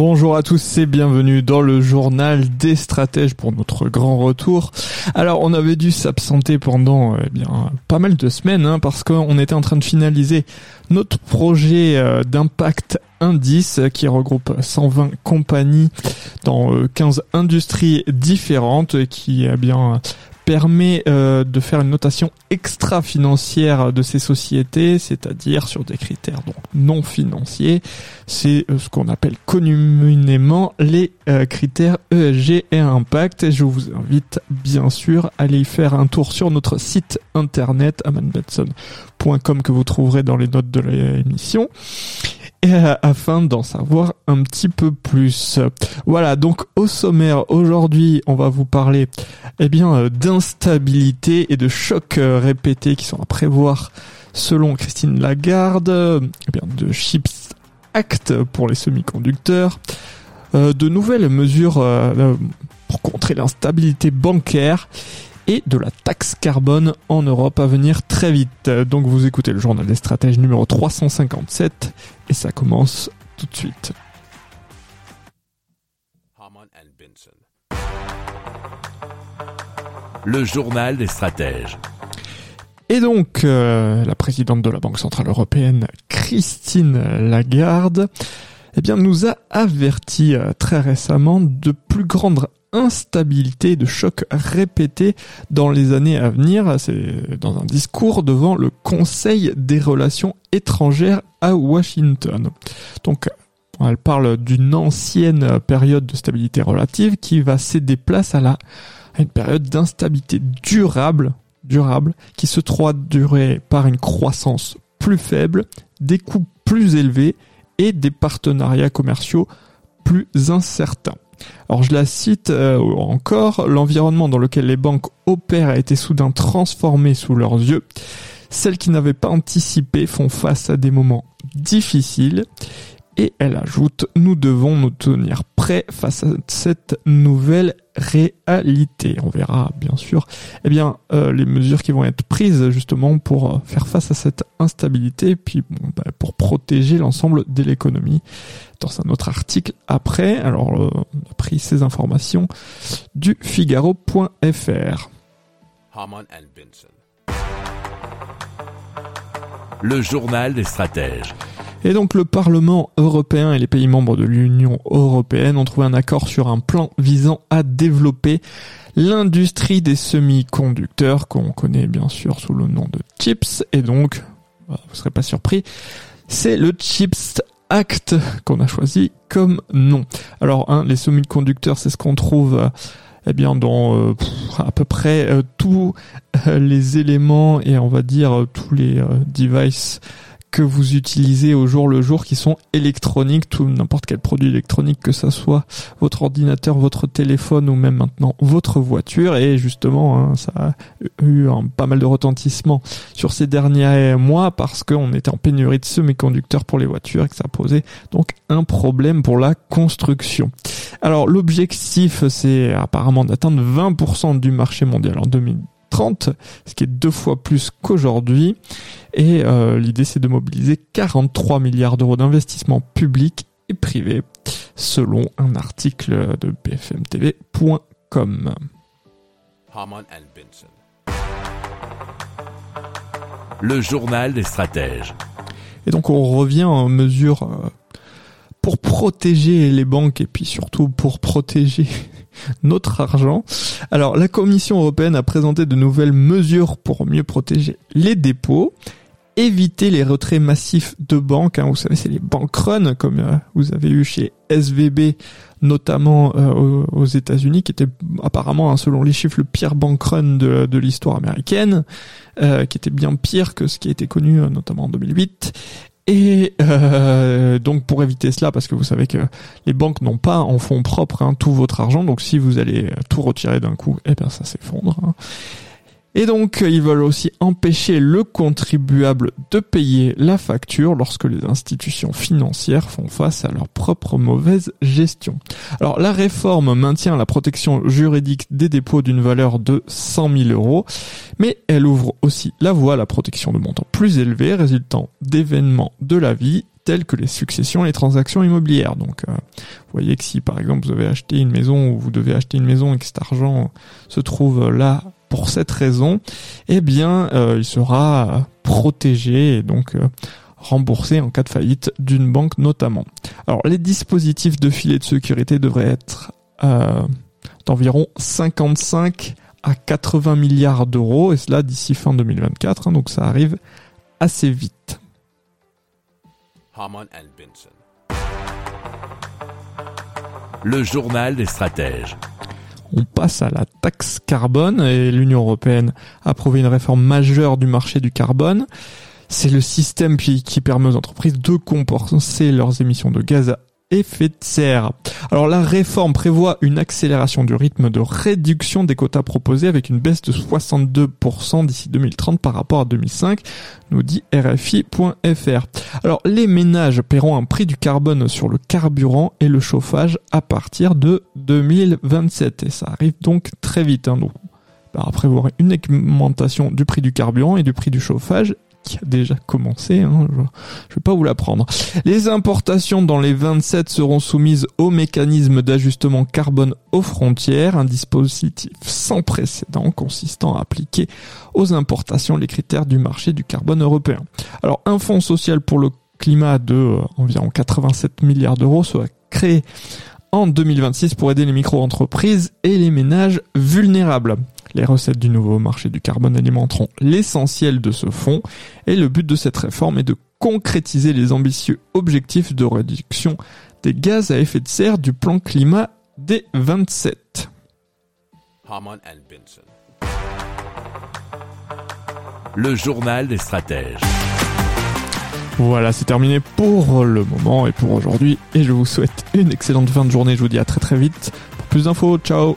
Bonjour à tous et bienvenue dans le journal des stratèges pour notre grand retour. Alors on avait dû s'absenter pendant eh bien pas mal de semaines hein, parce qu'on était en train de finaliser notre projet euh, d'impact indice qui regroupe 120 compagnies dans 15 euh, industries différentes qui eh bien permet euh, de faire une notation extra-financière de ces sociétés, c'est-à-dire sur des critères donc non financiers. C'est euh, ce qu'on appelle communément les euh, critères ESG et impact. je vous invite bien sûr à aller y faire un tour sur notre site internet amanbetson.com que vous trouverez dans les notes de l'émission et afin d'en savoir un petit peu plus. Voilà, donc au sommaire aujourd'hui, on va vous parler eh bien euh, d'instabilité et de chocs euh, répétés qui sont à prévoir selon Christine Lagarde, eh bien de Chips Act pour les semi-conducteurs, euh, de nouvelles mesures pour contrer l'instabilité bancaire et de la taxe carbone en Europe à venir très vite. Donc vous écoutez le journal des stratèges numéro 357 et ça commence tout de suite. Le journal des stratèges. Et donc, euh, la présidente de la Banque Centrale Européenne, Christine Lagarde, eh bien, nous a averti euh, très récemment de plus grandes instabilité, de chocs répétés dans les années à venir. C'est dans un discours devant le Conseil des relations étrangères à Washington. Donc, elle parle d'une ancienne période de stabilité relative qui va céder place à la une période d'instabilité durable, durable, qui se traduirait par une croissance plus faible, des coûts plus élevés et des partenariats commerciaux plus incertains. Alors je la cite euh, encore, l'environnement dans lequel les banques opèrent a été soudain transformé sous leurs yeux. Celles qui n'avaient pas anticipé font face à des moments difficiles et elle ajoute, nous devons nous tenir prêts face à cette nouvelle réalité. On verra bien sûr eh bien, euh, les mesures qui vont être prises justement pour euh, faire face à cette instabilité, puis bah, pour protéger l'ensemble de l'économie. Dans un autre article après, alors euh, on a pris ces informations du Figaro.fr. Le journal des stratèges. Et donc le Parlement européen et les pays membres de l'Union européenne ont trouvé un accord sur un plan visant à développer l'industrie des semi-conducteurs qu'on connaît bien sûr sous le nom de chips et donc vous serez pas surpris c'est le Chips Act qu'on a choisi comme nom. Alors hein, les semi-conducteurs c'est ce qu'on trouve eh bien dans euh, à peu près euh, tous euh, les éléments et on va dire tous les devices que vous utilisez au jour le jour qui sont électroniques, tout n'importe quel produit électronique que ça soit votre ordinateur, votre téléphone ou même maintenant votre voiture et justement hein, ça a eu un, pas mal de retentissement sur ces derniers mois parce qu'on était en pénurie de semi-conducteurs pour les voitures et que ça posait donc un problème pour la construction. Alors l'objectif c'est apparemment d'atteindre 20% du marché mondial en 2020 30, ce qui est deux fois plus qu'aujourd'hui. Et euh, l'idée, c'est de mobiliser 43 milliards d'euros d'investissement public et privé, selon un article de bfmtv.com. Le journal des stratèges. Et donc on revient en mesure euh, pour protéger les banques et puis surtout pour protéger notre argent. Alors la Commission européenne a présenté de nouvelles mesures pour mieux protéger les dépôts éviter les retraits massifs de banques. Hein. Vous savez, c'est les bank runs comme euh, vous avez eu chez SVB, notamment euh, aux États-Unis, qui était apparemment, hein, selon les chiffres, le pire bank run de, de l'histoire américaine, euh, qui était bien pire que ce qui a été connu notamment en 2008. Et donc pour éviter cela, parce que vous savez que les banques n'ont pas en fonds propres hein, tout votre argent, donc si vous allez tout retirer d'un coup, eh bien ça s'effondre. Hein. Et donc, ils veulent aussi empêcher le contribuable de payer la facture lorsque les institutions financières font face à leur propre mauvaise gestion. Alors, la réforme maintient la protection juridique des dépôts d'une valeur de 100 000 euros, mais elle ouvre aussi la voie à la protection de montants plus élevés résultant d'événements de la vie tels que les successions et les transactions immobilières. Donc, euh, vous voyez que si par exemple vous avez acheté une maison ou vous devez acheter une maison et que cet argent se trouve là pour cette raison, eh bien, euh, il sera protégé et donc euh, remboursé en cas de faillite d'une banque notamment. Alors, les dispositifs de filet de sécurité devraient être euh, d'environ 55 à 80 milliards d'euros, et cela d'ici fin 2024, hein, donc ça arrive assez vite. Le journal des stratèges on passe à la taxe carbone et l'Union européenne a approuvé une réforme majeure du marché du carbone. C'est le système qui, permet aux entreprises de compenser leurs émissions de gaz à effet de serre. Alors la réforme prévoit une accélération du rythme de réduction des quotas proposés avec une baisse de 62% d'ici 2030 par rapport à 2005, nous dit RFI.fr. Alors les ménages paieront un prix du carbone sur le carburant et le chauffage à partir de 2027 et ça arrive donc très vite. Hein, donc, après vous une augmentation du prix du carburant et du prix du chauffage a déjà commencé, hein, je, ne vais pas vous l'apprendre. Les importations dans les 27 seront soumises au mécanisme d'ajustement carbone aux frontières, un dispositif sans précédent consistant à appliquer aux importations les critères du marché du carbone européen. Alors un fonds social pour le climat de euh, environ 87 milliards d'euros sera créé en 2026 pour aider les micro-entreprises et les ménages vulnérables. Les recettes du nouveau marché du carbone alimenteront l'essentiel de ce fonds et le but de cette réforme est de concrétiser les ambitieux objectifs de réduction des gaz à effet de serre du plan climat des 27. Le journal des stratèges. Voilà, c'est terminé pour le moment et pour aujourd'hui. Et je vous souhaite une excellente fin de journée. Je vous dis à très très vite. Pour plus d'infos, ciao